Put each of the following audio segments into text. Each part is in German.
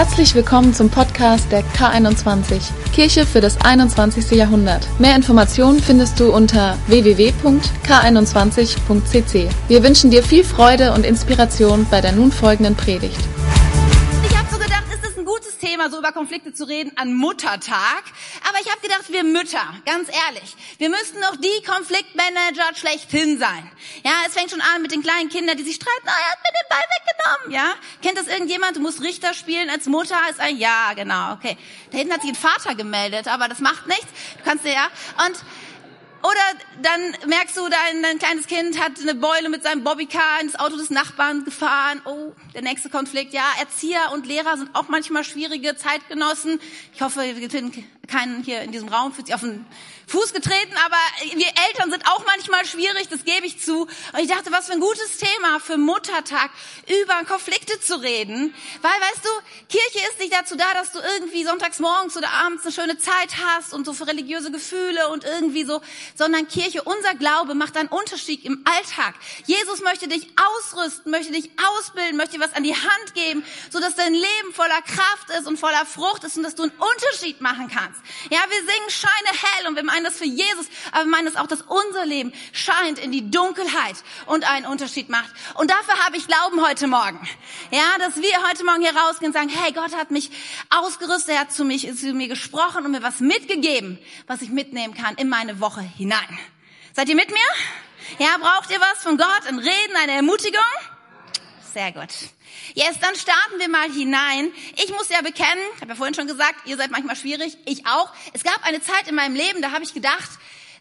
Herzlich willkommen zum Podcast der K21, Kirche für das 21. Jahrhundert. Mehr Informationen findest du unter www.k21.cc. Wir wünschen dir viel Freude und Inspiration bei der nun folgenden Predigt. Thema, so über Konflikte zu reden an Muttertag. Aber ich habe gedacht, wir Mütter, ganz ehrlich, wir müssten noch die Konfliktmanager schlechthin sein. Ja, es fängt schon an mit den kleinen Kindern, die sich streiten, oh, er hat mir den Ball weggenommen, ja. Kennt das irgendjemand? Du musst Richter spielen als Mutter, ist ein, ja, genau, okay. Da hinten hat sich ein Vater gemeldet, aber das macht nichts. Du kannst ja, und, oder dann merkst du, dein, dein kleines Kind hat eine Beule mit seinem Bobbycar ins Auto des Nachbarn gefahren. Oh, der nächste Konflikt. Ja, Erzieher und Lehrer sind auch manchmal schwierige Zeitgenossen. Ich hoffe, wir finden keinen hier in diesem Raum fühlt sich auf den Fuß getreten, aber wir Eltern sind auch manchmal schwierig, das gebe ich zu. Und ich dachte, was für ein gutes Thema für Muttertag, über Konflikte zu reden. Weil, weißt du, Kirche ist nicht dazu da, dass du irgendwie sonntags morgens oder abends eine schöne Zeit hast und so für religiöse Gefühle und irgendwie so, sondern Kirche, unser Glaube macht einen Unterschied im Alltag. Jesus möchte dich ausrüsten, möchte dich ausbilden, möchte was an die Hand geben, so dass dein Leben voller Kraft ist und voller Frucht ist und dass du einen Unterschied machen kannst. Ja, wir singen Scheine hell und wir meinen das für Jesus, aber wir meinen das auch, dass unser Leben scheint in die Dunkelheit und einen Unterschied macht. Und dafür habe ich Glauben heute Morgen. Ja, dass wir heute Morgen hier rausgehen und sagen, hey, Gott hat mich ausgerüstet, er hat zu, mich, zu mir gesprochen und mir was mitgegeben, was ich mitnehmen kann in meine Woche hinein. Seid ihr mit mir? Ja, braucht ihr was von Gott? Ein Reden, eine Ermutigung? Sehr gut. Yes, dann starten wir mal hinein. Ich muss ja bekennen, ich habe ja vorhin schon gesagt, ihr seid manchmal schwierig, ich auch. Es gab eine Zeit in meinem Leben, da habe ich gedacht,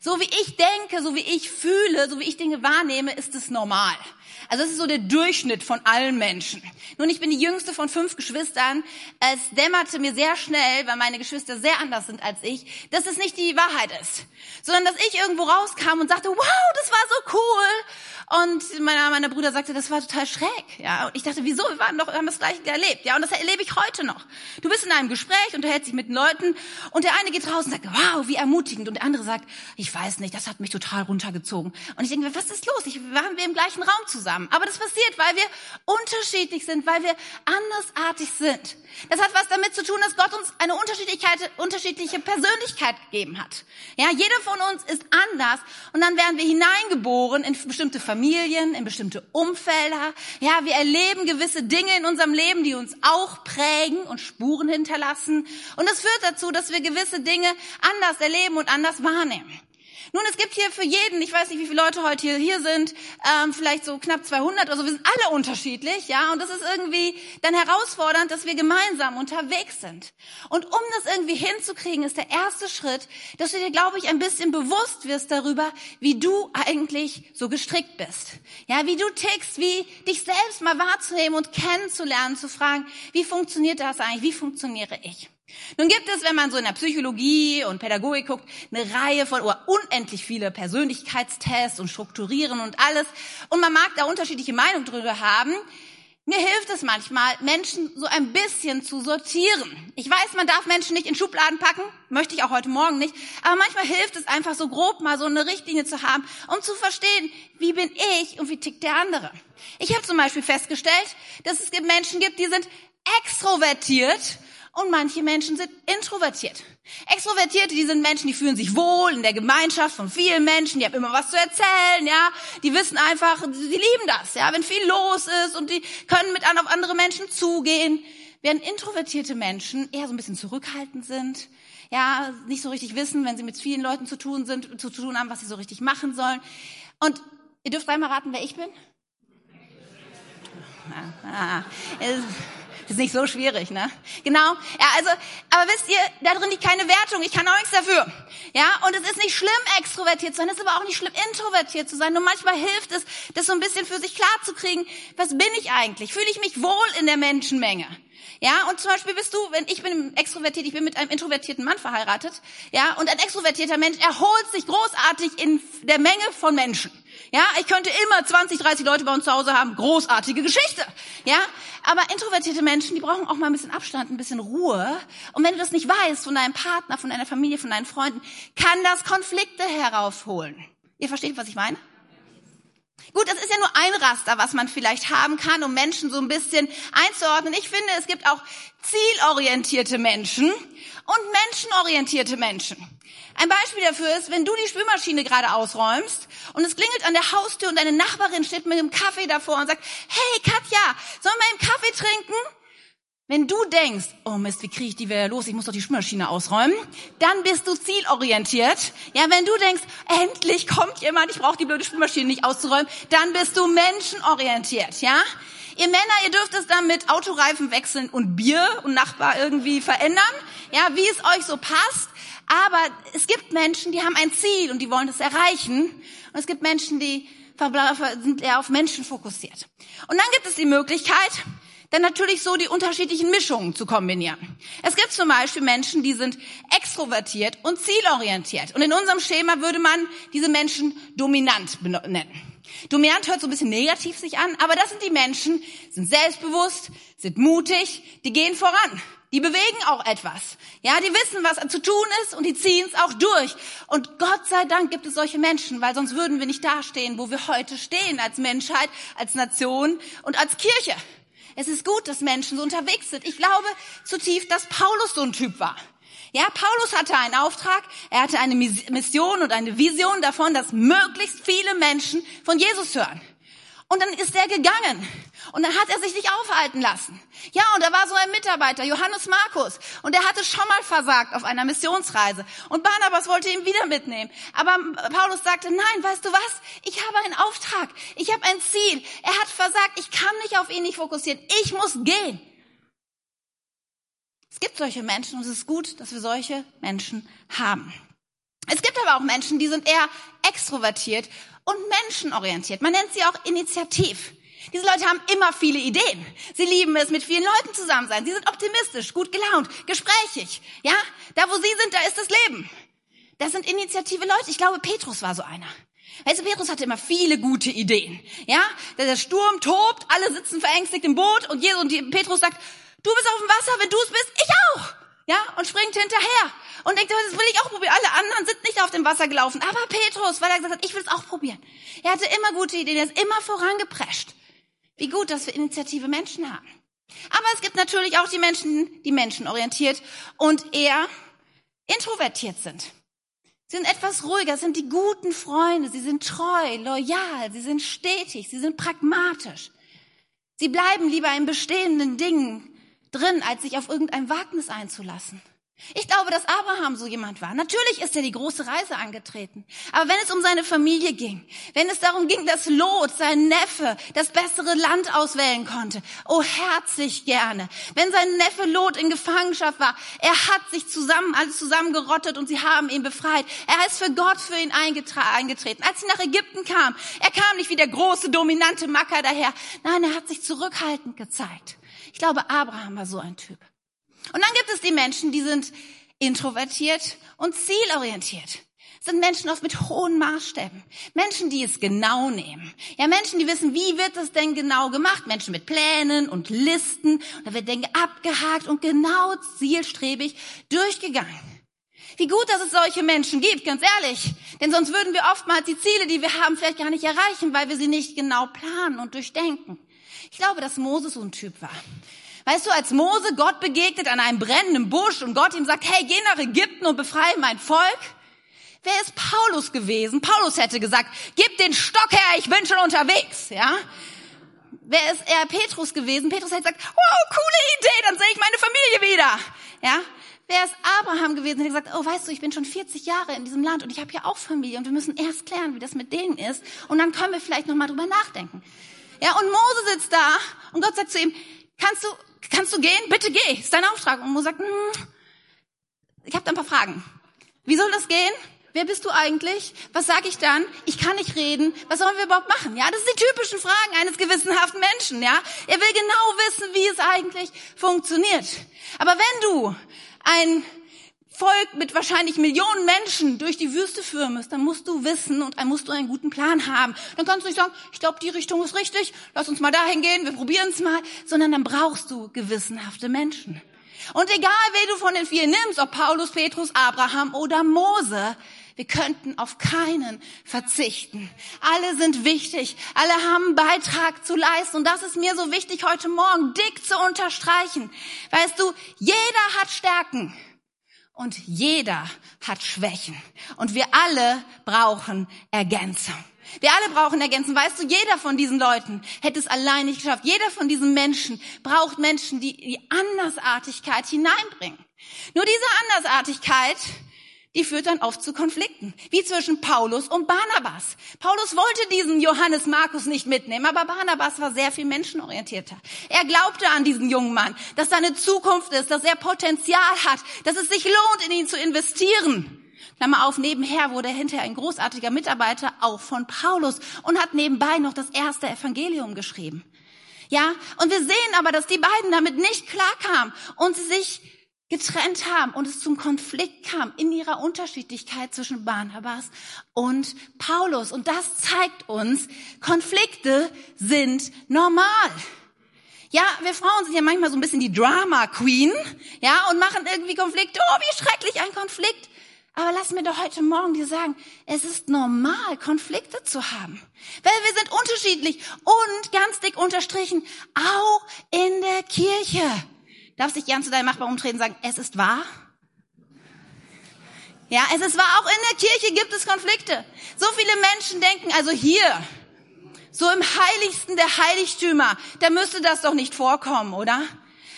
so wie ich denke, so wie ich fühle, so wie ich Dinge wahrnehme, ist es normal. Also das ist so der Durchschnitt von allen Menschen. Nun, ich bin die jüngste von fünf Geschwistern. Es dämmerte mir sehr schnell, weil meine Geschwister sehr anders sind als ich, dass es nicht die Wahrheit ist, sondern dass ich irgendwo rauskam und sagte, wow, das war so cool. Und meiner, meiner Bruder sagte, das war total schräg. Ja, und ich dachte, wieso? Wir waren doch, wir haben das Gleiche erlebt. Ja, und das erlebe ich heute noch. Du bist in einem Gespräch, unterhältst dich mit Leuten und der eine geht raus und sagt, wow, wie ermutigend. Und der andere sagt, ich weiß nicht, das hat mich total runtergezogen. Und ich denke, was ist los? Ich, waren wir im gleichen Raum zusammen. Aber das passiert, weil wir unterschiedlich sind, weil wir andersartig sind. Das hat was damit zu tun, dass Gott uns eine Unterschiedlichkeit, unterschiedliche Persönlichkeit gegeben hat. Ja, jeder von uns ist anders und dann werden wir hineingeboren in bestimmte Familien, in bestimmte Umfelder. Ja, wir erleben gewisse Dinge in unserem Leben, die uns auch prägen und Spuren hinterlassen. Und das führt dazu, dass wir gewisse Dinge anders erleben und anders wahrnehmen. Nun, es gibt hier für jeden, ich weiß nicht, wie viele Leute heute hier, hier sind, ähm, vielleicht so knapp 200 oder so, wir sind alle unterschiedlich, ja, und das ist irgendwie dann herausfordernd, dass wir gemeinsam unterwegs sind. Und um das irgendwie hinzukriegen, ist der erste Schritt, dass du dir, glaube ich, ein bisschen bewusst wirst darüber, wie du eigentlich so gestrickt bist. Ja, wie du tickst, wie dich selbst mal wahrzunehmen und kennenzulernen, zu fragen, wie funktioniert das eigentlich, wie funktioniere ich? Nun gibt es, wenn man so in der Psychologie und Pädagogik guckt, eine Reihe von oder unendlich viele Persönlichkeitstests und Strukturieren und alles. Und man mag da unterschiedliche Meinungen drüber haben. Mir hilft es manchmal, Menschen so ein bisschen zu sortieren. Ich weiß, man darf Menschen nicht in Schubladen packen, möchte ich auch heute Morgen nicht, aber manchmal hilft es einfach so grob mal so eine Richtlinie zu haben, um zu verstehen, wie bin ich und wie tickt der andere. Ich habe zum Beispiel festgestellt, dass es Menschen gibt, die sind extrovertiert und manche Menschen sind introvertiert. Extrovertierte, die sind Menschen, die fühlen sich wohl in der Gemeinschaft von vielen Menschen, die haben immer was zu erzählen, ja. Die wissen einfach, sie lieben das, ja, wenn viel los ist und die können mit an auf andere Menschen zugehen. Während introvertierte Menschen eher so ein bisschen zurückhaltend sind, ja, nicht so richtig wissen, wenn sie mit vielen Leuten zu tun sind, zu tun haben, was sie so richtig machen sollen. Und ihr dürft einmal raten, wer ich bin. Ah, ah, ist nicht so schwierig, ne? Genau. Ja, also, aber wisst ihr, da drin liegt keine Wertung. Ich kann auch nichts dafür. Ja, und es ist nicht schlimm, extrovertiert zu sein. Es ist aber auch nicht schlimm, introvertiert zu sein. Nur manchmal hilft es, das so ein bisschen für sich klar zu kriegen. Was bin ich eigentlich? Fühle ich mich wohl in der Menschenmenge? Ja, und zum Beispiel bist du, wenn ich bin extrovertiert, ich bin mit einem introvertierten Mann verheiratet, ja, und ein extrovertierter Mensch erholt sich großartig in der Menge von Menschen. Ja, ich könnte immer 20, 30 Leute bei uns zu Hause haben, großartige Geschichte. Ja, aber introvertierte Menschen, die brauchen auch mal ein bisschen Abstand, ein bisschen Ruhe. Und wenn du das nicht weißt von deinem Partner, von deiner Familie, von deinen Freunden, kann das Konflikte heraufholen. Ihr versteht, was ich meine? Gut, das ist ja nur ein Raster, was man vielleicht haben kann, um Menschen so ein bisschen einzuordnen. Ich finde, es gibt auch zielorientierte Menschen und menschenorientierte Menschen. Ein Beispiel dafür ist, wenn du die Spülmaschine gerade ausräumst und es klingelt an der Haustür und deine Nachbarin steht mit einem Kaffee davor und sagt, hey Katja, sollen wir einen Kaffee trinken? Wenn du denkst, oh Mist, wie kriege ich die wieder los? Ich muss doch die Spülmaschine ausräumen. Dann bist du zielorientiert. Ja, wenn du denkst, endlich kommt jemand, ich brauche die blöde Spülmaschine nicht auszuräumen, dann bist du menschenorientiert. Ja, ihr Männer, ihr dürft es dann mit Autoreifen wechseln und Bier und Nachbar irgendwie verändern. Ja, wie es euch so passt. Aber es gibt Menschen, die haben ein Ziel und die wollen es erreichen. Und es gibt Menschen, die sind eher auf Menschen fokussiert. Und dann gibt es die Möglichkeit, dann natürlich so die unterschiedlichen Mischungen zu kombinieren. Es gibt zum Beispiel Menschen, die sind extrovertiert und zielorientiert. Und in unserem Schema würde man diese Menschen dominant nennen. Dominant hört so ein bisschen negativ sich an, aber das sind die Menschen, sind selbstbewusst, sind mutig, die gehen voran. Die bewegen auch etwas. Ja, die wissen, was zu tun ist und die ziehen es auch durch. Und Gott sei Dank gibt es solche Menschen, weil sonst würden wir nicht dastehen, wo wir heute stehen, als Menschheit, als Nation und als Kirche. Es ist gut, dass Menschen so unterwegs sind. Ich glaube zutiefst, dass Paulus so ein Typ war. Ja, Paulus hatte einen Auftrag, er hatte eine Mission und eine Vision davon, dass möglichst viele Menschen von Jesus hören. Und dann ist er gegangen. Und dann hat er sich nicht aufhalten lassen. Ja, und da war so ein Mitarbeiter, Johannes Markus. Und er hatte schon mal versagt auf einer Missionsreise. Und Barnabas wollte ihn wieder mitnehmen. Aber Paulus sagte, nein, weißt du was? Ich habe einen Auftrag. Ich habe ein Ziel. Er hat versagt. Ich kann mich auf ihn nicht fokussieren. Ich muss gehen. Es gibt solche Menschen und es ist gut, dass wir solche Menschen haben. Es gibt aber auch Menschen, die sind eher extrovertiert und menschenorientiert. Man nennt sie auch initiativ. Diese Leute haben immer viele Ideen. Sie lieben es, mit vielen Leuten zusammen sein. Sie sind optimistisch, gut gelaunt, gesprächig. Ja, da wo sie sind, da ist das Leben. Das sind initiative Leute. Ich glaube, Petrus war so einer. Weißt du, Petrus hatte immer viele gute Ideen. Ja, der Sturm tobt, alle sitzen verängstigt im Boot und Jesus und Petrus sagt, du bist auf dem Wasser, wenn du es bist, ich auch. Ja, und springt hinterher und denkt, das will ich auch probieren. Alle anderen sind nicht auf dem Wasser gelaufen, aber Petrus, weil er gesagt hat, ich will es auch probieren. Er hatte immer gute Ideen, er ist immer vorangeprescht. Wie gut, dass wir initiative Menschen haben. Aber es gibt natürlich auch die Menschen, die menschenorientiert und eher introvertiert sind. Sie sind etwas ruhiger, sind die guten Freunde, sie sind treu, loyal, sie sind stetig, sie sind pragmatisch. Sie bleiben lieber in bestehenden Dingen drin, als sich auf irgendein Wagnis einzulassen. Ich glaube, dass Abraham so jemand war. Natürlich ist er die große Reise angetreten. Aber wenn es um seine Familie ging, wenn es darum ging, dass Lot, sein Neffe, das bessere Land auswählen konnte, oh herzlich gerne. Wenn sein Neffe Lot in Gefangenschaft war, er hat sich zusammen, alles zusammengerottet und sie haben ihn befreit. Er ist für Gott für ihn eingetreten. Als sie nach Ägypten kam, er kam nicht wie der große, dominante Macker daher. Nein, er hat sich zurückhaltend gezeigt. Ich glaube, Abraham war so ein Typ. Und dann gibt es die Menschen, die sind introvertiert und zielorientiert. Sind Menschen oft mit hohen Maßstäben. Menschen, die es genau nehmen. Ja, Menschen, die wissen, wie wird das denn genau gemacht? Menschen mit Plänen und Listen. Und da wird Dinge abgehakt und genau zielstrebig durchgegangen. Wie gut, dass es solche Menschen gibt, ganz ehrlich. Denn sonst würden wir oftmals die Ziele, die wir haben, vielleicht gar nicht erreichen, weil wir sie nicht genau planen und durchdenken. Ich glaube, dass Moses so ein Typ war. Weißt du, als Mose Gott begegnet an einem brennenden Busch und Gott ihm sagt, hey, geh nach Ägypten und befreie mein Volk. Wer ist Paulus gewesen? Paulus hätte gesagt, gib den Stock her, ich bin schon unterwegs, ja? Wer ist eher Petrus gewesen? Petrus hätte gesagt, wow, coole Idee, dann sehe ich meine Familie wieder, ja? Wer ist Abraham gewesen? Hätte gesagt, oh, weißt du, ich bin schon 40 Jahre in diesem Land und ich habe hier auch Familie und wir müssen erst klären, wie das mit denen ist und dann können wir vielleicht noch mal drüber nachdenken. Ja, und Mose sitzt da und Gott sagt zu ihm, kannst du kannst du gehen? Bitte geh, ist dein Auftrag. Und Mo sagt, hm, ich habe da ein paar Fragen. Wie soll das gehen? Wer bist du eigentlich? Was sage ich dann? Ich kann nicht reden. Was sollen wir überhaupt machen? Ja, das sind die typischen Fragen eines gewissenhaften Menschen, ja? Er will genau wissen, wie es eigentlich funktioniert. Aber wenn du ein Volk mit wahrscheinlich Millionen Menschen durch die Wüste führen musst, dann musst du wissen und dann musst du einen guten Plan haben. Dann kannst du nicht sagen, ich glaube, die Richtung ist richtig, lass uns mal dahin gehen, wir probieren es mal, sondern dann brauchst du gewissenhafte Menschen. Und egal, wer du von den vier nimmst, ob Paulus, Petrus, Abraham oder Mose, Wir könnten auf keinen verzichten. Alle sind wichtig. Alle haben einen Beitrag zu leisten. Und das ist mir so wichtig heute Morgen, dick zu unterstreichen. Weißt du, jeder hat Stärken. Und jeder hat Schwächen. Und wir alle brauchen Ergänzung. Wir alle brauchen Ergänzung. Weißt du, jeder von diesen Leuten hätte es allein nicht geschafft. Jeder von diesen Menschen braucht Menschen, die die Andersartigkeit hineinbringen. Nur diese Andersartigkeit die führt dann oft zu Konflikten, wie zwischen Paulus und Barnabas. Paulus wollte diesen Johannes Markus nicht mitnehmen, aber Barnabas war sehr viel menschenorientierter. Er glaubte an diesen jungen Mann, dass seine Zukunft ist, dass er Potenzial hat, dass es sich lohnt, in ihn zu investieren. Klammer auf, nebenher wurde er hinterher ein großartiger Mitarbeiter auch von Paulus und hat nebenbei noch das erste Evangelium geschrieben. Ja, und wir sehen aber, dass die beiden damit nicht klarkamen und sie sich getrennt haben und es zum Konflikt kam in ihrer Unterschiedlichkeit zwischen Barnabas und Paulus. Und das zeigt uns, Konflikte sind normal. Ja, wir Frauen sind ja manchmal so ein bisschen die Drama Queen, ja, und machen irgendwie Konflikte. Oh, wie schrecklich ein Konflikt. Aber lass mir doch heute Morgen dir sagen, es ist normal, Konflikte zu haben. Weil wir sind unterschiedlich und ganz dick unterstrichen, auch in der Kirche. Darf sich gern zu deinem Nachbarn umtreten und sagen, es ist wahr? Ja, es ist wahr, auch in der Kirche gibt es Konflikte. So viele Menschen denken, also hier, so im heiligsten der Heiligtümer, da müsste das doch nicht vorkommen, oder?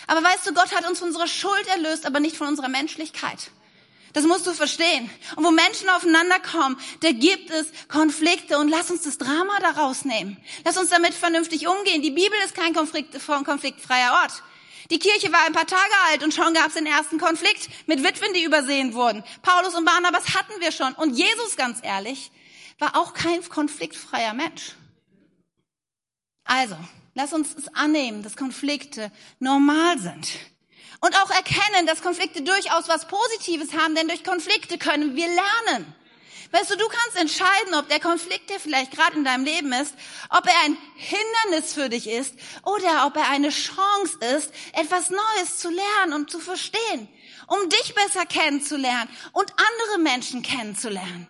Aber weißt du, Gott hat uns von unserer Schuld erlöst, aber nicht von unserer Menschlichkeit. Das musst du verstehen. Und wo Menschen aufeinander kommen, da gibt es Konflikte und lass uns das Drama daraus nehmen. Lass uns damit vernünftig umgehen. Die Bibel ist kein Konflikt, konfliktfreier Ort. Die Kirche war ein paar Tage alt und schon gab es den ersten Konflikt mit Witwen, die übersehen wurden. Paulus und Barnabas hatten wir schon. Und Jesus, ganz ehrlich, war auch kein konfliktfreier Mensch. Also, lass uns es annehmen, dass Konflikte normal sind. Und auch erkennen, dass Konflikte durchaus was Positives haben, denn durch Konflikte können wir lernen. Weißt du, du kannst entscheiden, ob der Konflikt, der vielleicht gerade in deinem Leben ist, ob er ein Hindernis für dich ist oder ob er eine Chance ist, etwas Neues zu lernen und zu verstehen, um dich besser kennenzulernen und andere Menschen kennenzulernen.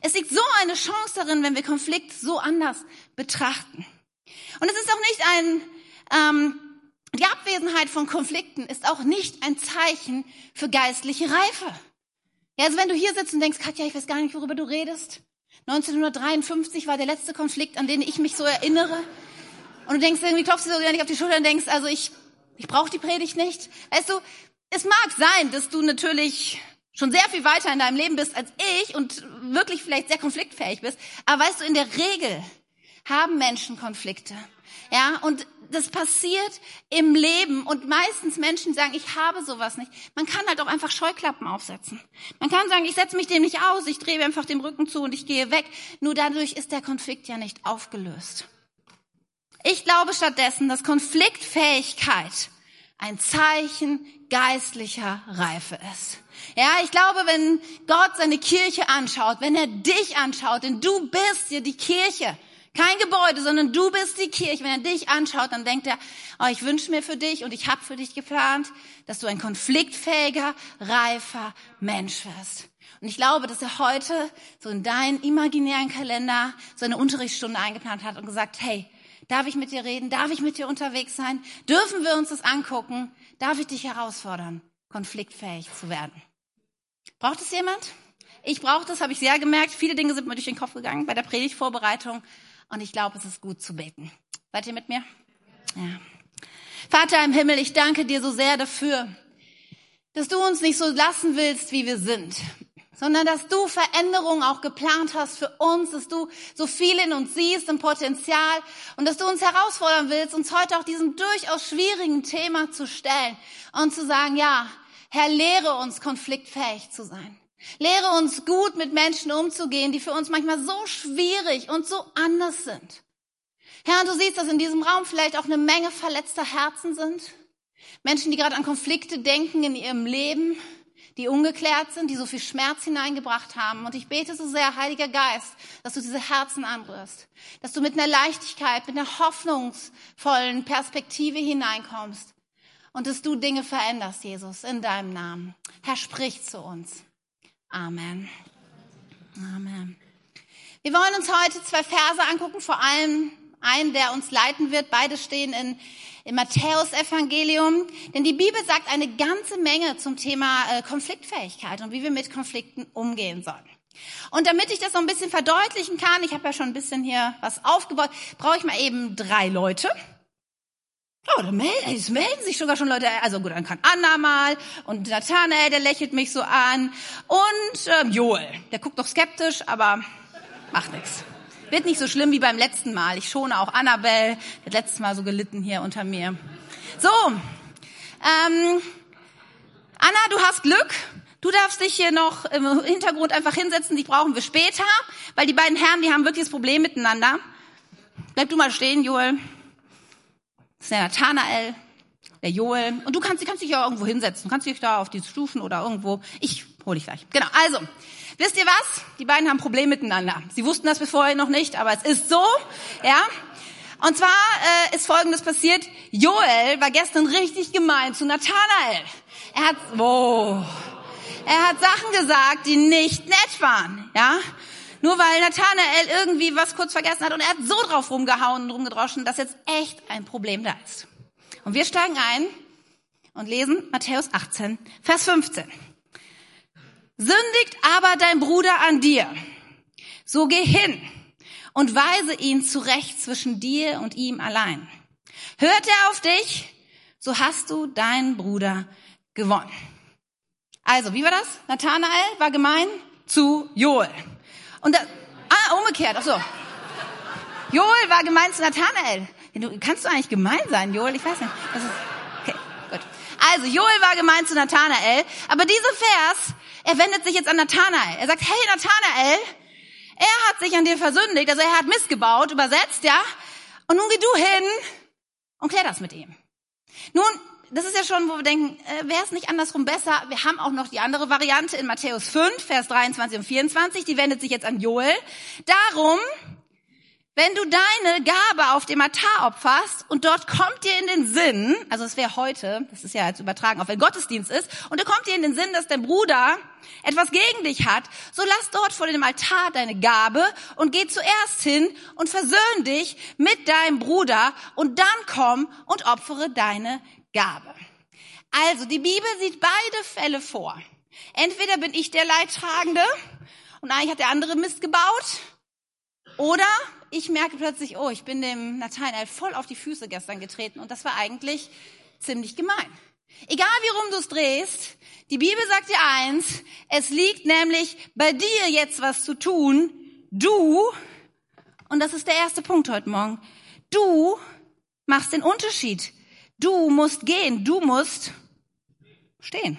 Es liegt so eine Chance darin, wenn wir Konflikt so anders betrachten. Und es ist auch nicht ein, ähm, die Abwesenheit von Konflikten ist auch nicht ein Zeichen für geistliche Reife. Ja, also wenn du hier sitzt und denkst, Katja, ich weiß gar nicht, worüber du redest. 1953 war der letzte Konflikt, an den ich mich so erinnere. Und du denkst irgendwie, klopfst dir so nicht auf die Schulter und denkst, also ich, ich brauche die Predigt nicht. Weißt du, es mag sein, dass du natürlich schon sehr viel weiter in deinem Leben bist als ich und wirklich vielleicht sehr konfliktfähig bist. Aber weißt du, in der Regel haben Menschen Konflikte. Ja, und das passiert im Leben und meistens Menschen sagen, ich habe sowas nicht. Man kann halt auch einfach Scheuklappen aufsetzen. Man kann sagen, ich setze mich dem nicht aus, ich drehe einfach den Rücken zu und ich gehe weg. Nur dadurch ist der Konflikt ja nicht aufgelöst. Ich glaube stattdessen, dass Konfliktfähigkeit ein Zeichen geistlicher Reife ist. Ja, ich glaube, wenn Gott seine Kirche anschaut, wenn er dich anschaut, denn du bist ja die Kirche, kein Gebäude, sondern du bist die Kirche. Wenn er dich anschaut, dann denkt er, oh, ich wünsche mir für dich und ich habe für dich geplant, dass du ein konfliktfähiger, reifer Mensch wirst. Und ich glaube, dass er heute so in deinen imaginären Kalender so eine Unterrichtsstunde eingeplant hat und gesagt, hey, darf ich mit dir reden? Darf ich mit dir unterwegs sein? Dürfen wir uns das angucken? Darf ich dich herausfordern, konfliktfähig zu werden? Braucht es jemand? Ich brauche das, habe ich sehr gemerkt. Viele Dinge sind mir durch den Kopf gegangen bei der Predigtvorbereitung. Und ich glaube, es ist gut zu beten. Seid ihr mit mir? Ja. Vater im Himmel, ich danke dir so sehr dafür, dass du uns nicht so lassen willst, wie wir sind, sondern dass du Veränderungen auch geplant hast für uns, dass du so viel in uns siehst im Potenzial und dass du uns herausfordern willst, uns heute auch diesem durchaus schwierigen Thema zu stellen und zu sagen, ja, Herr, lehre uns konfliktfähig zu sein. Lehre uns gut mit Menschen umzugehen, die für uns manchmal so schwierig und so anders sind. Herr, du siehst, dass in diesem Raum vielleicht auch eine Menge verletzter Herzen sind. Menschen, die gerade an Konflikte denken in ihrem Leben, die ungeklärt sind, die so viel Schmerz hineingebracht haben. Und ich bete so sehr, Heiliger Geist, dass du diese Herzen anrührst, dass du mit einer Leichtigkeit, mit einer hoffnungsvollen Perspektive hineinkommst und dass du Dinge veränderst, Jesus, in deinem Namen. Herr, sprich zu uns. Amen. Amen. Wir wollen uns heute zwei Verse angucken, vor allem einen, der uns leiten wird. Beide stehen in, im Matthäus-Evangelium. Denn die Bibel sagt eine ganze Menge zum Thema äh, Konfliktfähigkeit und wie wir mit Konflikten umgehen sollen. Und damit ich das so ein bisschen verdeutlichen kann, ich habe ja schon ein bisschen hier was aufgebaut, brauche ich mal eben drei Leute. Oh, da melden, es melden sich sogar schon Leute. Also gut, dann kann Anna mal und Nathanael, der lächelt mich so an. Und ähm, Joel, der guckt doch skeptisch, aber macht nichts. Wird nicht so schlimm wie beim letzten Mal. Ich schone auch Annabelle, der hat letztes Mal so gelitten hier unter mir. So, ähm, Anna, du hast Glück. Du darfst dich hier noch im Hintergrund einfach hinsetzen, die brauchen wir später, weil die beiden Herren, die haben wirklich das Problem miteinander. Bleib du mal stehen, Joel. Das ist der Nathanael, der Joel. Und du kannst, kannst dich ja irgendwo hinsetzen. Du kannst dich da auf die Stufen oder irgendwo. Ich hole dich gleich. Genau. Also, wisst ihr was? Die beiden haben Probleme miteinander. Sie wussten das vorher noch nicht, aber es ist so. Ja. Und zwar äh, ist Folgendes passiert. Joel war gestern richtig gemein zu Nathanael. Er hat, wow, er hat Sachen gesagt, die nicht nett waren. Ja. Nur weil Nathanael irgendwie was kurz vergessen hat und er hat so drauf rumgehauen und rumgedroschen, dass jetzt echt ein Problem da ist. Und wir steigen ein und lesen Matthäus 18, Vers 15. Sündigt aber dein Bruder an dir, so geh hin und weise ihn zurecht zwischen dir und ihm allein. Hört er auf dich, so hast du deinen Bruder gewonnen. Also, wie war das? Nathanael war gemein zu Joel. Und da, ah, umgekehrt, ach so. Joel war gemein zu Nathanael. Du, kannst du eigentlich gemein sein, Joel? Ich weiß nicht. Das ist, okay, gut. Also, Joel war gemein zu Nathanael, aber dieser Vers, er wendet sich jetzt an Nathanael. Er sagt, hey Nathanael, er hat sich an dir versündigt, also er hat Mist gebaut, übersetzt, ja? Und nun geh du hin und klär das mit ihm. Nun, das ist ja schon, wo wir denken, äh, wäre es nicht andersrum besser? Wir haben auch noch die andere Variante in Matthäus 5, Vers 23 und 24, die wendet sich jetzt an Joel. Darum, wenn du deine Gabe auf dem Altar opferst und dort kommt dir in den Sinn, also es wäre heute, das ist ja jetzt übertragen, auch wenn Gottesdienst ist, und da kommt dir in den Sinn, dass dein Bruder etwas gegen dich hat, so lass dort vor dem Altar deine Gabe und geh zuerst hin und versöhn dich mit deinem Bruder und dann komm und opfere deine Gabe. Also die Bibel sieht beide Fälle vor. Entweder bin ich der Leidtragende und eigentlich hat der andere Mist gebaut, oder ich merke plötzlich, oh, ich bin dem Nathanael voll auf die Füße gestern getreten und das war eigentlich ziemlich gemein. Egal wie rum du es drehst, die Bibel sagt dir eins, es liegt nämlich bei dir jetzt was zu tun. Du, und das ist der erste Punkt heute Morgen, du machst den Unterschied. Du musst gehen, du musst stehen.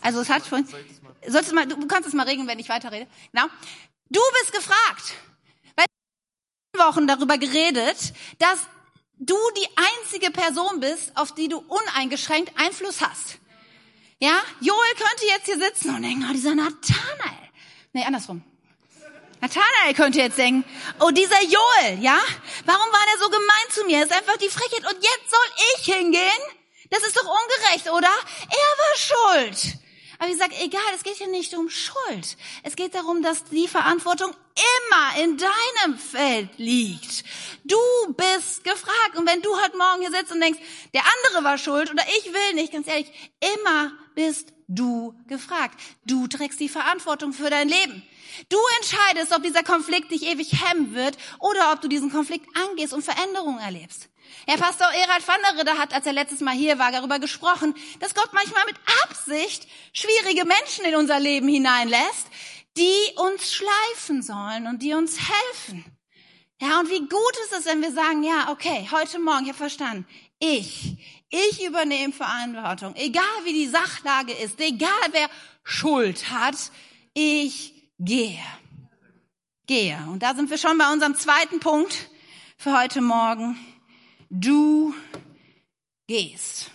Also es hat schon, sollst du mal, du kannst es mal regeln, wenn ich weiterrede. Genau. Du bist gefragt. Weil Wochen darüber geredet, dass du die einzige Person bist, auf die du uneingeschränkt Einfluss hast. Ja, Joel könnte jetzt hier sitzen und denken, oh, dieser Nathanael. Nee, andersrum. Nathanael könnte jetzt denken, oh, dieser Joel, ja? Warum war der so gemein zu mir? Das ist einfach die Frechheit. Und jetzt soll ich hingehen? Das ist doch ungerecht, oder? Er war schuld. Aber ich sage, egal, es geht hier nicht um Schuld. Es geht darum, dass die Verantwortung immer in deinem Feld liegt. Du bist gefragt. Und wenn du heute Morgen hier sitzt und denkst, der andere war schuld oder ich will nicht, ganz ehrlich, immer bist du gefragt. Du trägst die Verantwortung für dein Leben. Du entscheidest, ob dieser Konflikt dich ewig hemmen wird oder ob du diesen Konflikt angehst und Veränderungen erlebst. Herr Pastor Erhard van der Ridder hat, als er letztes Mal hier war, darüber gesprochen, dass Gott manchmal mit Absicht schwierige Menschen in unser Leben hineinlässt, die uns schleifen sollen und die uns helfen. Ja, und wie gut ist es, wenn wir sagen, ja, okay, heute Morgen, ich habe verstanden, ich, ich übernehme Verantwortung, egal wie die Sachlage ist, egal wer Schuld hat, ich gehe. Gehe. Und da sind wir schon bei unserem zweiten Punkt für heute Morgen. Du gehst.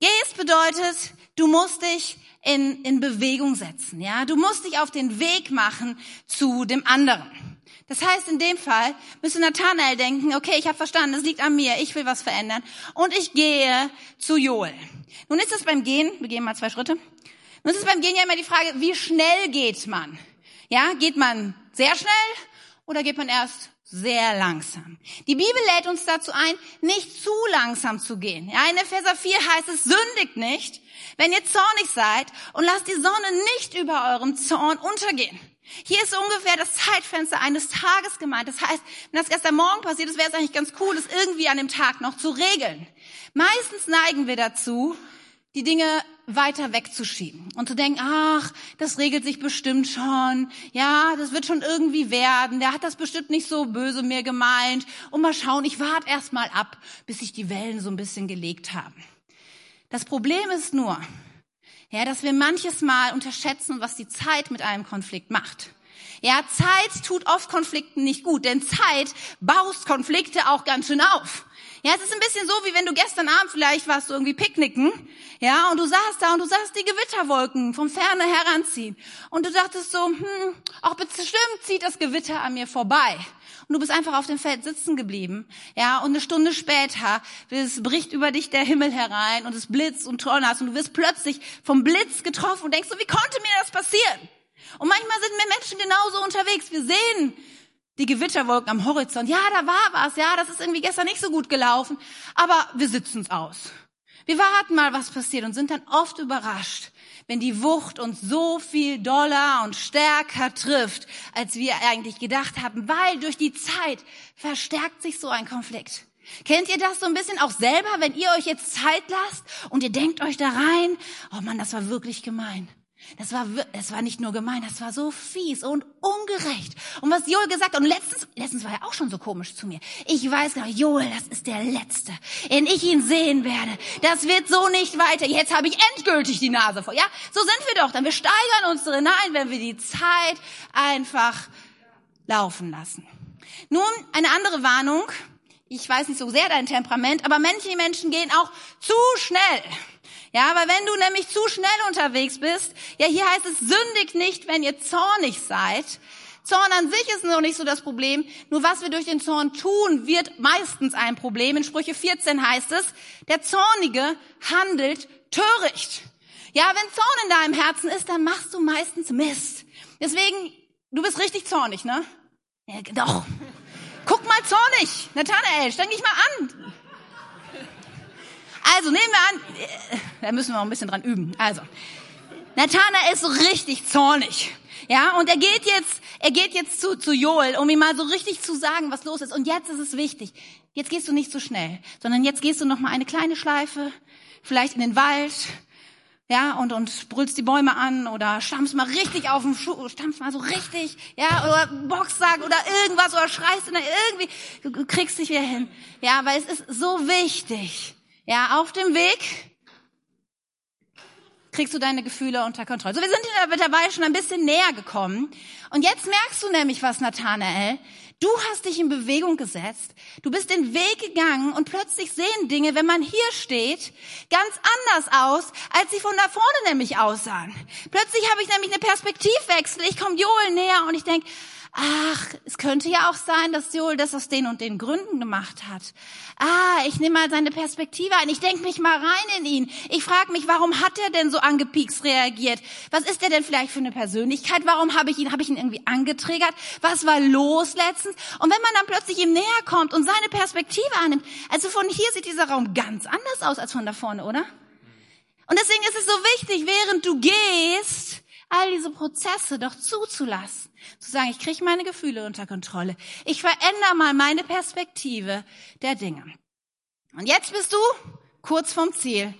Gehst bedeutet, du musst dich in, in Bewegung setzen, ja. Du musst dich auf den Weg machen zu dem anderen. Das heißt, in dem Fall müsste Nathanael denken, okay, ich habe verstanden, es liegt an mir, ich will was verändern und ich gehe zu Joel. Nun ist es beim Gehen, wir gehen mal zwei Schritte, nun ist beim Gehen ja immer die Frage, wie schnell geht man? Ja, geht man sehr schnell oder geht man erst sehr langsam. Die Bibel lädt uns dazu ein, nicht zu langsam zu gehen. Ja, in Epheser 4 heißt es, sündigt nicht, wenn ihr zornig seid und lasst die Sonne nicht über eurem Zorn untergehen. Hier ist ungefähr das Zeitfenster eines Tages gemeint. Das heißt, wenn das gestern Morgen passiert ist, wäre es eigentlich ganz cool, das irgendwie an dem Tag noch zu regeln. Meistens neigen wir dazu, die Dinge weiter wegzuschieben und zu denken, ach, das regelt sich bestimmt schon, ja, das wird schon irgendwie werden, der hat das bestimmt nicht so böse mir gemeint und mal schauen, ich warte erst mal ab, bis sich die Wellen so ein bisschen gelegt haben. Das Problem ist nur, ja, dass wir manches Mal unterschätzen, was die Zeit mit einem Konflikt macht. Ja, Zeit tut oft Konflikten nicht gut, denn Zeit baust Konflikte auch ganz schön auf. Ja, es ist ein bisschen so, wie wenn du gestern Abend vielleicht warst du irgendwie picknicken, ja, und du saßt da und du sahst die Gewitterwolken vom Ferne heranziehen. Und du dachtest so, hm, auch bestimmt zieht das Gewitter an mir vorbei. Und du bist einfach auf dem Feld sitzen geblieben, ja, und eine Stunde später es bricht über dich der Himmel herein und es blitzt und donnert und du wirst plötzlich vom Blitz getroffen und denkst so, wie konnte mir das passieren? Und manchmal sind wir Menschen genauso unterwegs. Wir sehen die Gewitterwolken am Horizont. Ja, da war was. Ja, das ist irgendwie gestern nicht so gut gelaufen. Aber wir sitzen es aus. Wir warten mal, was passiert und sind dann oft überrascht, wenn die Wucht uns so viel doller und stärker trifft, als wir eigentlich gedacht haben, weil durch die Zeit verstärkt sich so ein Konflikt. Kennt ihr das so ein bisschen auch selber, wenn ihr euch jetzt Zeit lasst und ihr denkt euch da rein, oh Mann, das war wirklich gemein. Das war, das war nicht nur gemein, das war so fies und ungerecht. Und was Joel gesagt hat, und letztens, letztens war er auch schon so komisch zu mir. Ich weiß genau, Joel, das ist der Letzte, den ich ihn sehen werde. Das wird so nicht weiter. Jetzt habe ich endgültig die Nase voll. Ja, so sind wir doch dann. Wir steigern uns drin ein, wenn wir die Zeit einfach laufen lassen. Nun, eine andere Warnung. Ich weiß nicht so sehr dein Temperament, aber manche Menschen gehen auch zu schnell. Ja, aber wenn du nämlich zu schnell unterwegs bist, ja, hier heißt es, sündigt nicht, wenn ihr zornig seid. Zorn an sich ist noch nicht so das Problem. Nur was wir durch den Zorn tun, wird meistens ein Problem. In Sprüche 14 heißt es, der Zornige handelt töricht. Ja, wenn Zorn in deinem Herzen ist, dann machst du meistens Mist. Deswegen, du bist richtig zornig, ne? Ja, doch. Guck mal zornig. Nathanael, streng dich mal an. Also nehmen wir an, äh, da müssen wir auch ein bisschen dran üben. Also, Nathanael ist so richtig zornig. Ja, und er geht jetzt, er geht jetzt zu, zu Joel, um ihm mal so richtig zu sagen, was los ist. Und jetzt ist es wichtig. Jetzt gehst du nicht so schnell, sondern jetzt gehst du noch mal eine kleine Schleife, vielleicht in den Wald, ja, und, und brüllst die Bäume an oder stampfst mal richtig auf den Schuh, stampfst mal so richtig, ja, oder Boxsack oder irgendwas oder schreist in irgendwie, du kriegst dich wieder hin. Ja, weil es ist so wichtig, ja, auf dem Weg kriegst du deine Gefühle unter Kontrolle. So, wir sind dabei schon ein bisschen näher gekommen. Und jetzt merkst du nämlich was, Nathanael. Du hast dich in Bewegung gesetzt. Du bist den Weg gegangen und plötzlich sehen Dinge, wenn man hier steht, ganz anders aus, als sie von da vorne nämlich aussahen. Plötzlich habe ich nämlich eine Perspektivwechsel. Ich komme Joel näher und ich denke, ach, es könnte ja auch sein, dass Joel das aus den und den Gründen gemacht hat. Ah, ich nehme mal seine Perspektive ein. Ich denke mich mal rein in ihn. Ich frage mich, warum hat er denn so angepiekst reagiert? Was ist er denn vielleicht für eine Persönlichkeit? Warum habe ich ihn, habe ich ihn irgendwie angetriggert? Was war los letztens? Und wenn man dann plötzlich ihm näher kommt und seine Perspektive annimmt, also von hier sieht dieser Raum ganz anders aus als von da vorne, oder? Und deswegen ist es so wichtig, während du gehst, all diese Prozesse doch zuzulassen. Zu sagen, ich kriege meine Gefühle unter Kontrolle. Ich verändere mal meine Perspektive der Dinge. Und jetzt bist du kurz vom Ziel.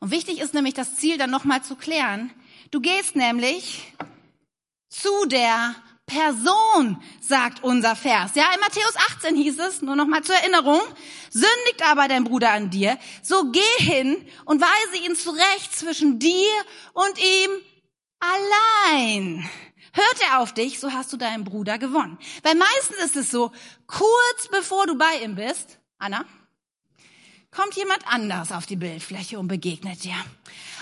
Und wichtig ist nämlich, das Ziel dann nochmal zu klären. Du gehst nämlich zu der Person, sagt unser Vers. Ja, in Matthäus 18 hieß es, nur nochmal zur Erinnerung, sündigt aber dein Bruder an dir, so geh hin und weise ihn zurecht zwischen dir und ihm allein. Hört er auf dich, so hast du deinen Bruder gewonnen. Weil meistens ist es so, kurz bevor du bei ihm bist, Anna, kommt jemand anders auf die Bildfläche und begegnet dir.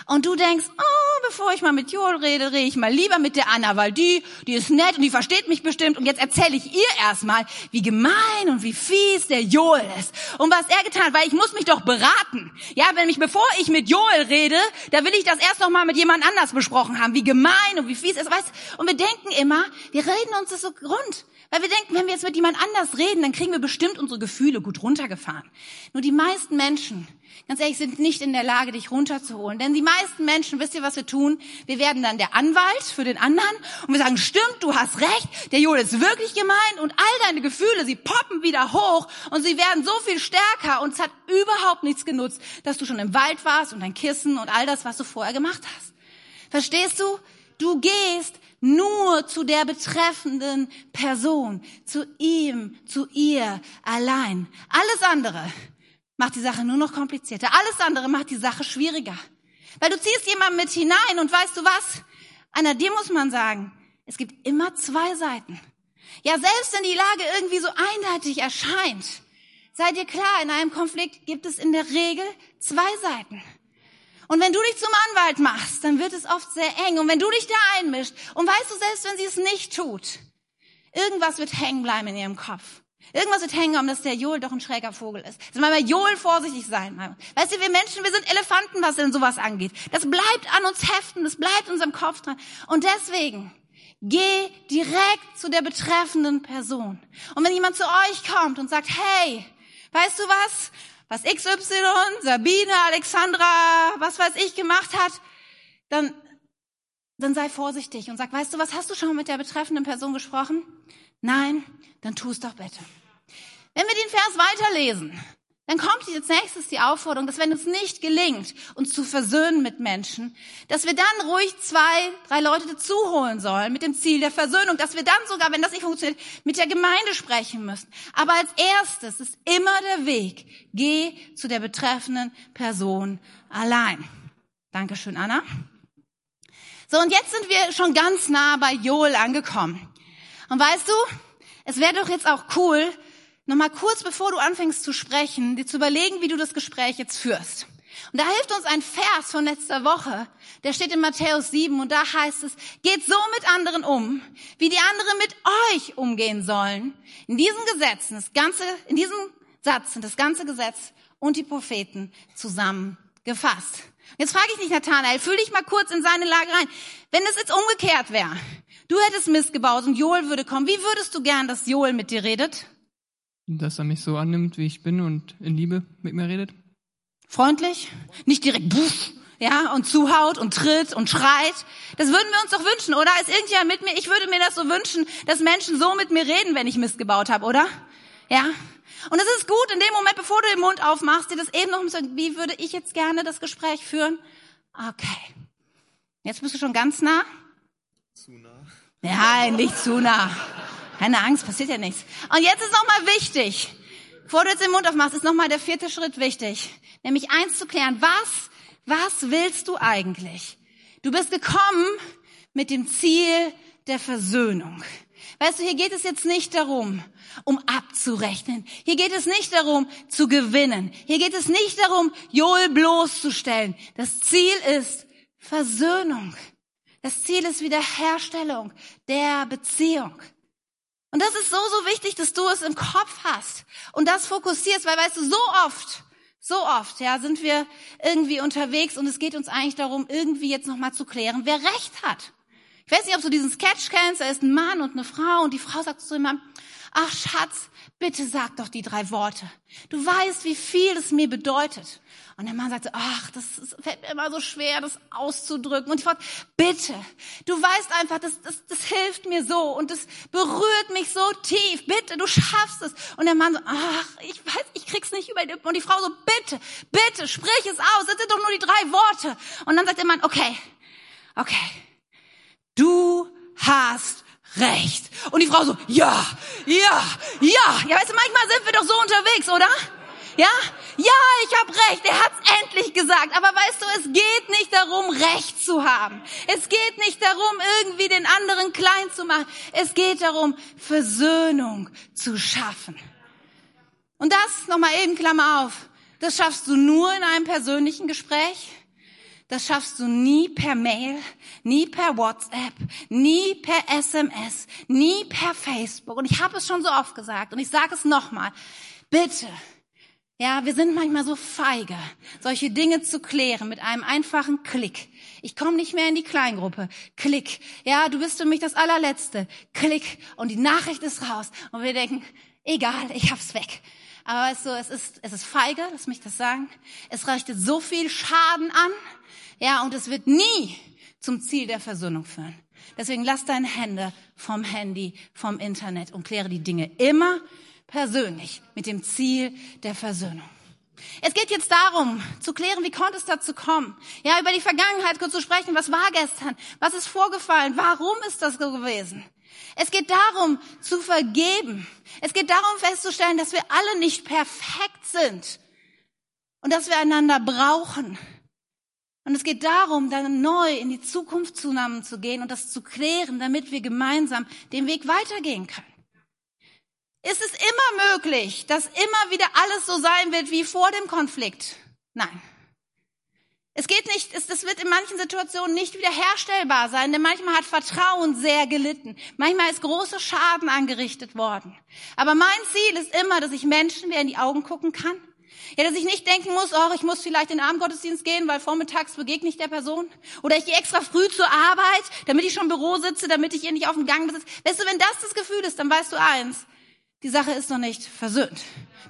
Und du denkst, oh, bevor ich mal mit Joel rede, rede ich mal lieber mit der Anna, weil die, die ist nett und die versteht mich bestimmt. Und jetzt erzähle ich ihr erstmal, wie gemein und wie fies der Joel ist. Und was er getan hat, weil ich muss mich doch beraten. Ja, wenn mich, bevor ich mit Joel rede, da will ich das erst noch mal mit jemand anders besprochen haben, wie gemein und wie fies es ist. Weißt, und wir denken immer, wir reden uns das so rund. Weil wir denken, wenn wir jetzt mit jemand anders reden, dann kriegen wir bestimmt unsere Gefühle gut runtergefahren. Nur die meisten Menschen, ganz ehrlich, sind nicht in der Lage, dich runterzuholen. Denn die meisten Menschen, wisst ihr, was wir tun? Wir werden dann der Anwalt für den anderen und wir sagen, stimmt, du hast recht, der Joel ist wirklich gemein und all deine Gefühle, sie poppen wieder hoch und sie werden so viel stärker und es hat überhaupt nichts genutzt, dass du schon im Wald warst und dein Kissen und all das, was du vorher gemacht hast. Verstehst du? Du gehst nur zu der betreffenden Person, zu ihm, zu ihr allein. Alles andere macht die Sache nur noch komplizierter. Alles andere macht die Sache schwieriger. Weil du ziehst jemanden mit hinein und weißt du was? Einer dir muss man sagen, es gibt immer zwei Seiten. Ja, selbst wenn die Lage irgendwie so eindeutig erscheint, sei dir klar, in einem Konflikt gibt es in der Regel zwei Seiten. Und wenn du dich zum Anwalt machst, dann wird es oft sehr eng. Und wenn du dich da einmischt, und weißt du, selbst wenn sie es nicht tut, irgendwas wird hängen bleiben in ihrem Kopf. Irgendwas wird hängen, um dass der Joel doch ein schräger Vogel ist. Also mal bei Joel vorsichtig sein. Weißt du, wir Menschen, wir sind Elefanten, was denn sowas angeht. Das bleibt an uns heften, das bleibt unserem Kopf dran. Und deswegen, geh direkt zu der betreffenden Person. Und wenn jemand zu euch kommt und sagt, hey, weißt du was? was XY, Sabine, Alexandra, was weiß ich gemacht hat, dann, dann sei vorsichtig und sag, weißt du was, hast du schon mit der betreffenden Person gesprochen? Nein, dann tu es doch bitte. Wenn wir den Vers weiterlesen, dann kommt jetzt nächstes die Aufforderung, dass wenn es nicht gelingt, uns zu versöhnen mit Menschen, dass wir dann ruhig zwei, drei Leute dazu holen sollen mit dem Ziel der Versöhnung, dass wir dann sogar, wenn das nicht funktioniert, mit der Gemeinde sprechen müssen. Aber als erstes ist immer der Weg, geh zu der betreffenden Person allein. Dankeschön, Anna. So, und jetzt sind wir schon ganz nah bei Joel angekommen. Und weißt du, es wäre doch jetzt auch cool, nochmal kurz bevor du anfängst zu sprechen, dir zu überlegen, wie du das Gespräch jetzt führst. Und da hilft uns ein Vers von letzter Woche, der steht in Matthäus 7 und da heißt es, geht so mit anderen um, wie die anderen mit euch umgehen sollen. In diesem Gesetz, das ganze, in diesem Satz sind das ganze Gesetz und die Propheten zusammengefasst. Jetzt frage ich dich, Nathanael, fühl dich mal kurz in seine Lage rein. Wenn es jetzt umgekehrt wäre, du hättest Mist gebaut und Joel würde kommen, wie würdest du gern, dass Joel mit dir redet? Dass er mich so annimmt, wie ich bin und in Liebe mit mir redet. Freundlich, nicht direkt buff, ja, und zuhaut und tritt und schreit. Das würden wir uns doch wünschen, oder? Ist irgendjemand mit mir? Ich würde mir das so wünschen, dass Menschen so mit mir reden, wenn ich Mist gebaut habe, oder? Ja. Und es ist gut, in dem Moment, bevor du den Mund aufmachst, dir das eben noch sagen, wie würde ich jetzt gerne das Gespräch führen? Okay. Jetzt bist du schon ganz nah. Zu nah. Nein, nicht zu nah. Keine Angst, passiert ja nichts. Und jetzt ist nochmal wichtig, bevor du jetzt den Mund aufmachst, ist nochmal der vierte Schritt wichtig. Nämlich eins zu klären. Was, was willst du eigentlich? Du bist gekommen mit dem Ziel der Versöhnung. Weißt du, hier geht es jetzt nicht darum, um abzurechnen. Hier geht es nicht darum, zu gewinnen. Hier geht es nicht darum, Joel bloßzustellen. Das Ziel ist Versöhnung. Das Ziel ist Wiederherstellung der Beziehung. Und das ist so, so wichtig, dass du es im Kopf hast und das fokussierst, weil weißt du, so oft, so oft, ja, sind wir irgendwie unterwegs und es geht uns eigentlich darum, irgendwie jetzt nochmal zu klären, wer Recht hat. Ich weiß nicht, ob du diesen Sketch kennst, da ist ein Mann und eine Frau und die Frau sagt zu ihm, ach Schatz, bitte sag doch die drei Worte. Du weißt, wie viel es mir bedeutet. Und der Mann sagte, ach, das fällt mir immer so schwer, das auszudrücken. Und ich fragte, bitte, du weißt einfach, das, das, das hilft mir so und das berührt mich so tief. Bitte, du schaffst es. Und der Mann so, ach, ich weiß, ich krieg's nicht über die Und die Frau so, bitte, bitte, sprich es aus. Das sind doch nur die drei Worte. Und dann sagt der Mann, okay, okay, du hast recht. Und die Frau so, ja, ja, ja. Ja, weißt du, manchmal sind wir doch so unterwegs, oder? Ja? Ja, ich habe recht. Er hat's endlich gesagt. Aber weißt du, es geht nicht darum, Recht zu haben. Es geht nicht darum, irgendwie den anderen klein zu machen. Es geht darum, Versöhnung zu schaffen. Und das, nochmal eben Klammer auf, Das schaffst du nur in einem persönlichen Gespräch. Das schaffst du nie per Mail, nie per WhatsApp, nie per SMS, nie per Facebook. Und ich habe es schon so oft gesagt und ich sage es nochmal. Bitte, ja, wir sind manchmal so feige, solche Dinge zu klären mit einem einfachen Klick. Ich komme nicht mehr in die Kleingruppe. Klick. Ja, du bist für mich das allerletzte. Klick. Und die Nachricht ist raus. Und wir denken, egal, ich hab's weg. Aber weißt du, es ist, es ist feige, lass mich das sagen. Es richtet so viel Schaden an. Ja, und es wird nie zum Ziel der Versöhnung führen. Deswegen lass deine Hände vom Handy, vom Internet und kläre die Dinge immer persönlich mit dem Ziel der Versöhnung. Es geht jetzt darum, zu klären, wie konnte es dazu kommen? Ja, über die Vergangenheit kurz zu sprechen. Was war gestern? Was ist vorgefallen? Warum ist das so gewesen? Es geht darum, zu vergeben. Es geht darum, festzustellen, dass wir alle nicht perfekt sind und dass wir einander brauchen. Und es geht darum, dann neu in die Zukunft zusammenzugehen und das zu klären, damit wir gemeinsam den Weg weitergehen können. Ist es immer möglich, dass immer wieder alles so sein wird wie vor dem Konflikt? Nein. Es geht nicht, es, es wird in manchen Situationen nicht wiederherstellbar sein, denn manchmal hat Vertrauen sehr gelitten. Manchmal ist großer Schaden angerichtet worden. Aber mein Ziel ist immer, dass ich Menschen wieder in die Augen gucken kann. Ja, dass ich nicht denken muss, oh, ich muss vielleicht in den Abendgottesdienst gehen, weil vormittags begegne ich der Person. Oder ich gehe extra früh zur Arbeit, damit ich schon im Büro sitze, damit ich ihr nicht auf dem Gang besitze. Weißt du, wenn das das Gefühl ist, dann weißt du eins, die Sache ist noch nicht versöhnt.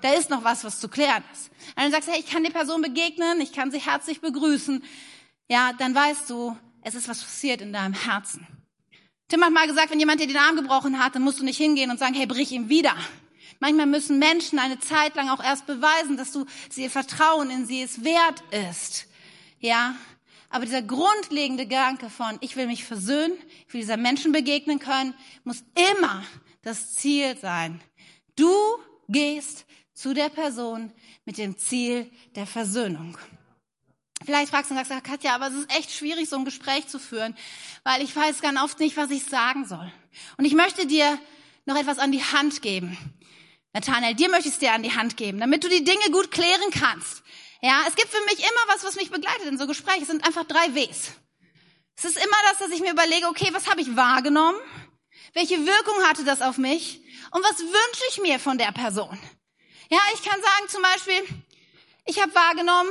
Da ist noch was, was zu klären ist. Und dann sagst du, hey, ich kann die Person begegnen, ich kann sie herzlich begrüßen. Ja, dann weißt du, es ist was passiert in deinem Herzen. Tim hat mal gesagt, wenn jemand dir den Arm gebrochen hat, dann musst du nicht hingehen und sagen, hey, brich ihm wieder. Manchmal müssen Menschen eine Zeit lang auch erst beweisen, dass du sie Vertrauen in sie es wert ist. Ja, aber dieser grundlegende Gedanke von, ich will mich versöhnen, ich will dieser Menschen begegnen können, muss immer das Ziel sein, Du gehst zu der Person mit dem Ziel der Versöhnung. Vielleicht fragst du und sagst, Katja, aber es ist echt schwierig, so ein Gespräch zu führen, weil ich weiß ganz oft nicht, was ich sagen soll. Und ich möchte dir noch etwas an die Hand geben. Nathanael, dir möchte ich es dir an die Hand geben, damit du die Dinge gut klären kannst. Ja, es gibt für mich immer was, was mich begleitet in so Gesprächen. Es sind einfach drei Ws. Es ist immer das, dass ich mir überlege, okay, was habe ich wahrgenommen? Welche Wirkung hatte das auf mich? Und was wünsche ich mir von der Person? Ja, ich kann sagen zum Beispiel, ich habe wahrgenommen,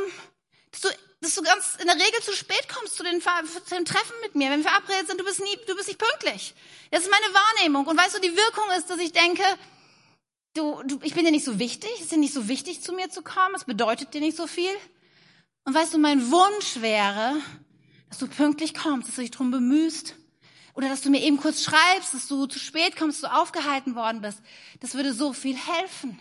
dass du, dass du ganz in der Regel zu spät kommst zu den, zu den Treffen mit mir. Wenn wir verabredet sind, du bist nie, du bist nicht pünktlich. Das ist meine Wahrnehmung. Und weißt du, die Wirkung ist, dass ich denke, du, du, ich bin dir nicht so wichtig, es ist dir nicht so wichtig, zu mir zu kommen, es bedeutet dir nicht so viel. Und weißt du, mein Wunsch wäre, dass du pünktlich kommst, dass du dich drum bemühst, oder dass du mir eben kurz schreibst, dass du zu spät kommst, du aufgehalten worden bist. Das würde so viel helfen.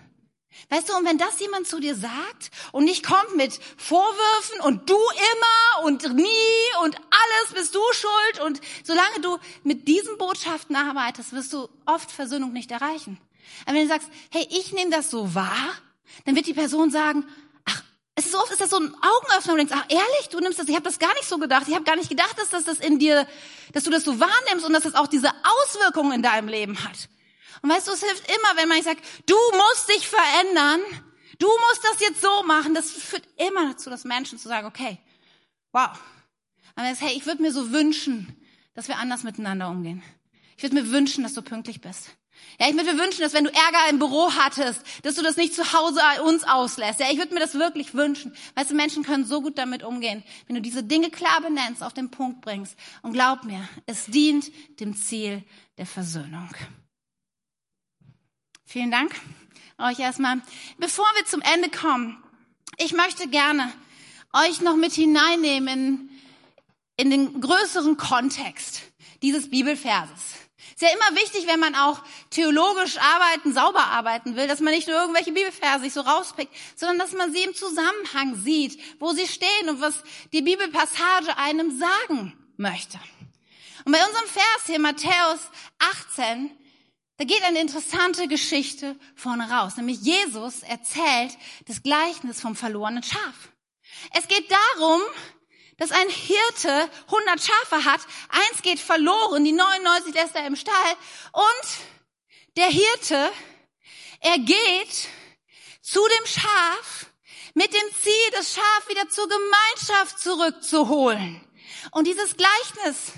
Weißt du, und wenn das jemand zu dir sagt und nicht kommt mit Vorwürfen und du immer und nie und alles bist du schuld und solange du mit diesen Botschaften arbeitest, wirst du oft Versöhnung nicht erreichen. Aber wenn du sagst, hey, ich nehme das so wahr, dann wird die Person sagen, es ist so oft ist das so ein Augenöffner und denkst, ach ehrlich, du nimmst das, ich habe das gar nicht so gedacht. Ich habe gar nicht gedacht, dass das, das in dir, dass du das so wahrnimmst und dass das auch diese Auswirkungen in deinem Leben hat. Und weißt du, es hilft immer, wenn man sagt, du musst dich verändern, du musst das jetzt so machen. Das führt immer dazu, dass Menschen zu sagen, okay, wow. Aber jetzt, hey, ich würde mir so wünschen, dass wir anders miteinander umgehen. Ich würde mir wünschen, dass du pünktlich bist. Ja, ich würde mir wünschen, dass wenn du Ärger im Büro hattest, dass du das nicht zu Hause uns auslässt. Ja, ich würde mir das wirklich wünschen. Weißt du, Menschen können so gut damit umgehen, wenn du diese Dinge klar benennst, auf den Punkt bringst. Und glaub mir, es dient dem Ziel der Versöhnung. Vielen Dank euch erstmal. Bevor wir zum Ende kommen, ich möchte gerne euch noch mit hineinnehmen in, in den größeren Kontext dieses Bibelverses. Ist ja immer wichtig, wenn man auch theologisch arbeiten, sauber arbeiten will, dass man nicht nur irgendwelche Bibelverse sich so rauspickt, sondern dass man sie im Zusammenhang sieht, wo sie stehen und was die Bibelpassage einem sagen möchte. Und bei unserem Vers hier, Matthäus 18, da geht eine interessante Geschichte vorne raus, nämlich Jesus erzählt das Gleichnis vom verlorenen Schaf. Es geht darum, dass ein Hirte 100 Schafe hat, eins geht verloren, die 99 lässt er im Stall und der Hirte, er geht zu dem Schaf, mit dem Ziel, das Schaf wieder zur Gemeinschaft zurückzuholen. Und dieses Gleichnis,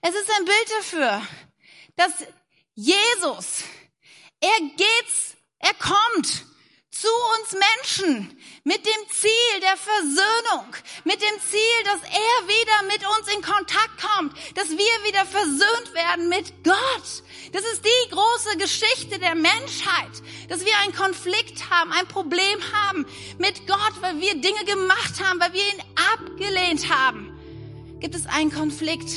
es ist ein Bild dafür, dass Jesus, er geht's, er kommt zu uns Menschen mit dem Ziel der Versöhnung, mit dem Ziel, dass er wieder mit uns in Kontakt kommt, dass wir wieder versöhnt werden mit Gott. Das ist die große Geschichte der Menschheit, dass wir einen Konflikt haben, ein Problem haben mit Gott, weil wir Dinge gemacht haben, weil wir ihn abgelehnt haben. Gibt es einen Konflikt,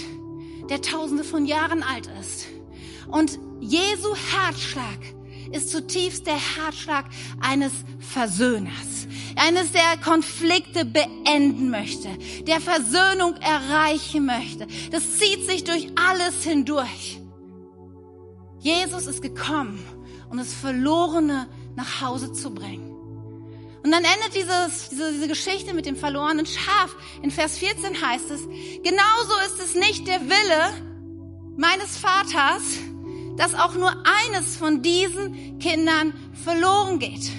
der tausende von Jahren alt ist. Und Jesu Herzschlag ist zutiefst der Herzschlag eines Versöhners. Eines, der Konflikte beenden möchte, der Versöhnung erreichen möchte. Das zieht sich durch alles hindurch. Jesus ist gekommen, um das Verlorene nach Hause zu bringen. Und dann endet dieses, diese, diese Geschichte mit dem verlorenen Schaf. In Vers 14 heißt es, genauso ist es nicht der Wille meines Vaters, dass auch nur eines von diesen Kindern verloren geht.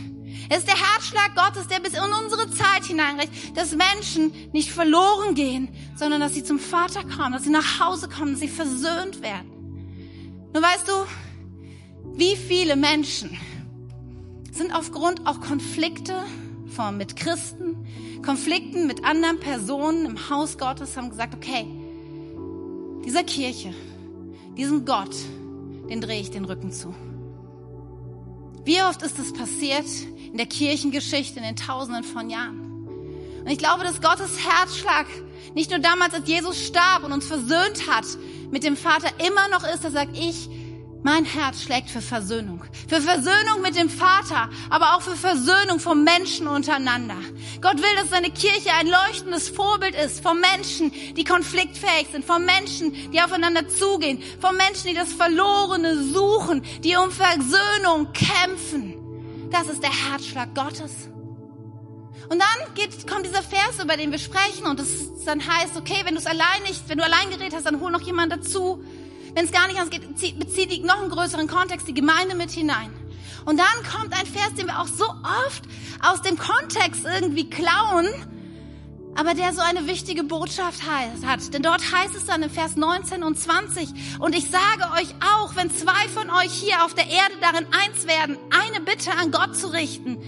Es ist der Herzschlag Gottes, der bis in unsere Zeit hineinreicht, dass Menschen nicht verloren gehen, sondern dass sie zum Vater kommen, dass sie nach Hause kommen, dass sie versöhnt werden. Nur weißt du, wie viele Menschen sind aufgrund auch Konflikte von, mit Christen, Konflikten mit anderen Personen im Haus Gottes haben gesagt, okay, dieser Kirche, diesem Gott, den drehe ich den Rücken zu. Wie oft ist das passiert in der Kirchengeschichte in den Tausenden von Jahren? Und ich glaube, dass Gottes Herzschlag nicht nur damals, als Jesus starb und uns versöhnt hat mit dem Vater, immer noch ist, er sagt, ich mein Herz schlägt für Versöhnung. Für Versöhnung mit dem Vater, aber auch für Versöhnung vom Menschen untereinander. Gott will, dass seine Kirche ein leuchtendes Vorbild ist von Menschen, die konfliktfähig sind, von Menschen, die aufeinander zugehen, von Menschen, die das Verlorene suchen, die um Versöhnung kämpfen. Das ist der Herzschlag Gottes. Und dann geht, kommt dieser Vers, über den wir sprechen, und es dann heißt, okay, wenn du es allein nicht, wenn du allein geredet hast, dann hol noch jemand dazu. Wenn es gar nicht anders geht, bezieht die noch einen größeren Kontext, die Gemeinde mit hinein. Und dann kommt ein Vers, den wir auch so oft aus dem Kontext irgendwie klauen, aber der so eine wichtige Botschaft hat. Denn dort heißt es dann im Vers 19 und 20, und ich sage euch auch, wenn zwei von euch hier auf der Erde darin eins werden, eine Bitte an Gott zu richten,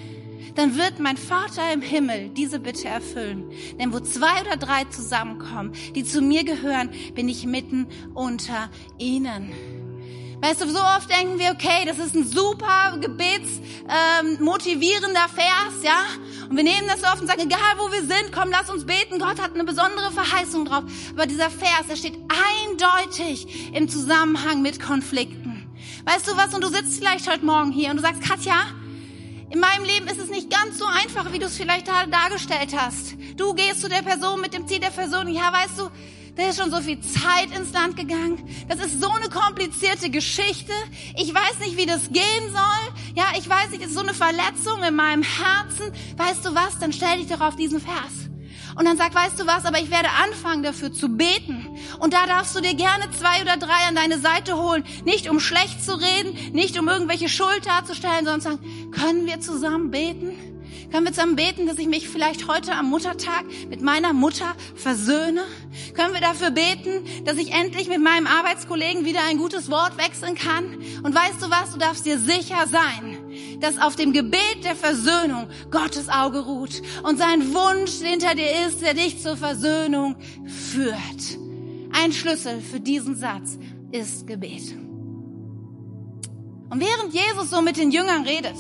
dann wird mein Vater im Himmel diese Bitte erfüllen. Denn wo zwei oder drei zusammenkommen, die zu mir gehören, bin ich mitten unter ihnen. Weißt du, so oft denken wir, okay, das ist ein super gebetsmotivierender ähm, Vers, ja? Und wir nehmen das so oft und sagen, egal wo wir sind, komm, lass uns beten. Gott hat eine besondere Verheißung drauf. Aber dieser Vers, der steht eindeutig im Zusammenhang mit Konflikten. Weißt du was? Und du sitzt vielleicht heute Morgen hier und du sagst, Katja, in meinem Leben ist es nicht ganz so einfach, wie du es vielleicht dargestellt hast. Du gehst zu der Person mit dem Ziel der Versöhnung. Ja, weißt du, da ist schon so viel Zeit ins Land gegangen. Das ist so eine komplizierte Geschichte. Ich weiß nicht, wie das gehen soll. Ja, ich weiß nicht, es ist so eine Verletzung in meinem Herzen. Weißt du was? Dann stell dich doch auf diesen Vers. Und dann sag, weißt du was, aber ich werde anfangen dafür zu beten. Und da darfst du dir gerne zwei oder drei an deine Seite holen. Nicht um schlecht zu reden, nicht um irgendwelche Schuld darzustellen, sondern sagen, können wir zusammen beten? Können wir zusammen beten, dass ich mich vielleicht heute am Muttertag mit meiner Mutter versöhne? Können wir dafür beten, dass ich endlich mit meinem Arbeitskollegen wieder ein gutes Wort wechseln kann? Und weißt du was? Du darfst dir sicher sein, dass auf dem Gebet der Versöhnung Gottes Auge ruht und sein Wunsch hinter dir ist, der dich zur Versöhnung führt. Ein Schlüssel für diesen Satz ist Gebet. Und während Jesus so mit den Jüngern redet,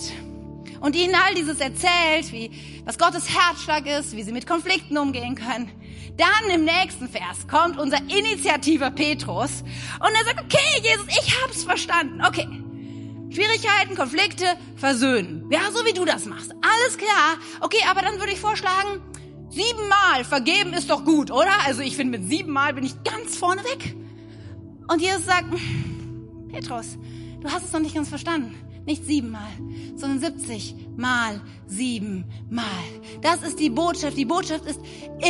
und ihnen all dieses erzählt, wie, was Gottes Herzschlag ist, wie sie mit Konflikten umgehen können. Dann im nächsten Vers kommt unser Initiativer Petrus und er sagt, okay, Jesus, ich hab's verstanden. Okay. Schwierigkeiten, Konflikte, versöhnen. Ja, so wie du das machst. Alles klar. Okay, aber dann würde ich vorschlagen, siebenmal vergeben ist doch gut, oder? Also ich finde, mit siebenmal bin ich ganz vorne weg. Und Jesus sagt, Petrus, du hast es noch nicht ganz verstanden. Nicht siebenmal, sondern 70 mal siebenmal. Das ist die Botschaft. Die Botschaft ist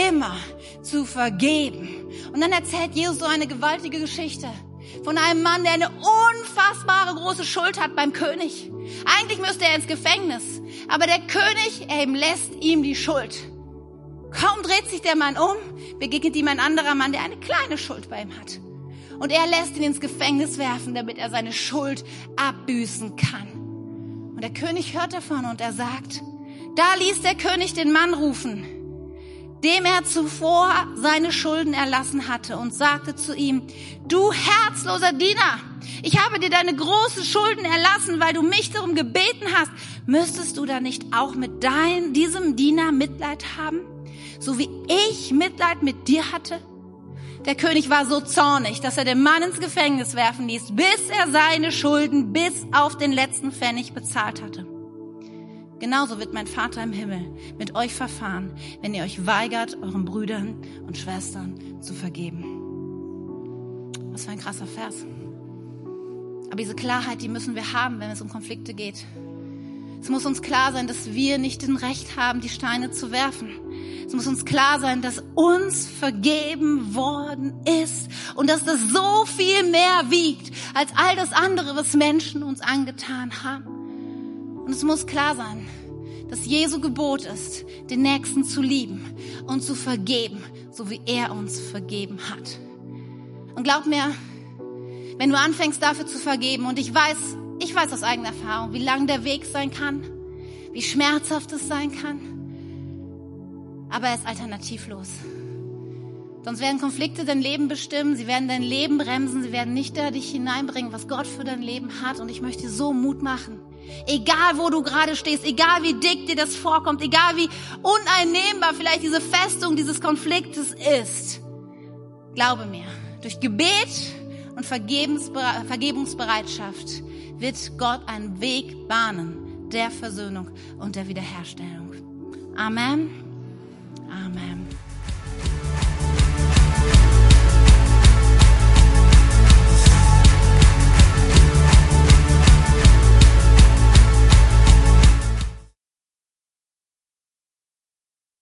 immer zu vergeben. Und dann erzählt Jesus so eine gewaltige Geschichte. von einem Mann, der eine unfassbare große Schuld hat beim König. Eigentlich müsste er ins Gefängnis, aber der König, er lässt ihm die Schuld. Kaum dreht sich der Mann um, begegnet ihm ein anderer Mann, der eine kleine Schuld bei ihm hat. Und er lässt ihn ins Gefängnis werfen, damit er seine Schuld abbüßen kann. Und der König hört davon und er sagt, da ließ der König den Mann rufen, dem er zuvor seine Schulden erlassen hatte und sagte zu ihm, du herzloser Diener, ich habe dir deine großen Schulden erlassen, weil du mich darum gebeten hast. Müsstest du da nicht auch mit dein, diesem Diener Mitleid haben, so wie ich Mitleid mit dir hatte? Der König war so zornig, dass er den Mann ins Gefängnis werfen ließ, bis er seine Schulden bis auf den letzten Pfennig bezahlt hatte. Genauso wird mein Vater im Himmel mit euch verfahren, wenn ihr euch weigert, euren Brüdern und Schwestern zu vergeben. Was für ein krasser Vers. Aber diese Klarheit, die müssen wir haben, wenn es um Konflikte geht. Es muss uns klar sein, dass wir nicht den Recht haben, die Steine zu werfen. Es muss uns klar sein, dass uns vergeben worden ist und dass das so viel mehr wiegt als all das andere, was Menschen uns angetan haben. Und es muss klar sein, dass Jesu Gebot ist, den Nächsten zu lieben und zu vergeben, so wie er uns vergeben hat. Und glaub mir, wenn du anfängst dafür zu vergeben, und ich weiß, ich weiß aus eigener Erfahrung, wie lang der Weg sein kann, wie schmerzhaft es sein kann, aber er ist alternativlos. Sonst werden Konflikte dein Leben bestimmen, sie werden dein Leben bremsen, sie werden nicht da dich hineinbringen, was Gott für dein Leben hat. Und ich möchte so Mut machen. Egal wo du gerade stehst, egal wie dick dir das vorkommt, egal wie uneinnehmbar vielleicht diese Festung dieses Konfliktes ist. Glaube mir, durch Gebet und Vergebungsbereitschaft wird Gott einen Weg bahnen der Versöhnung und der Wiederherstellung. Amen. Amen.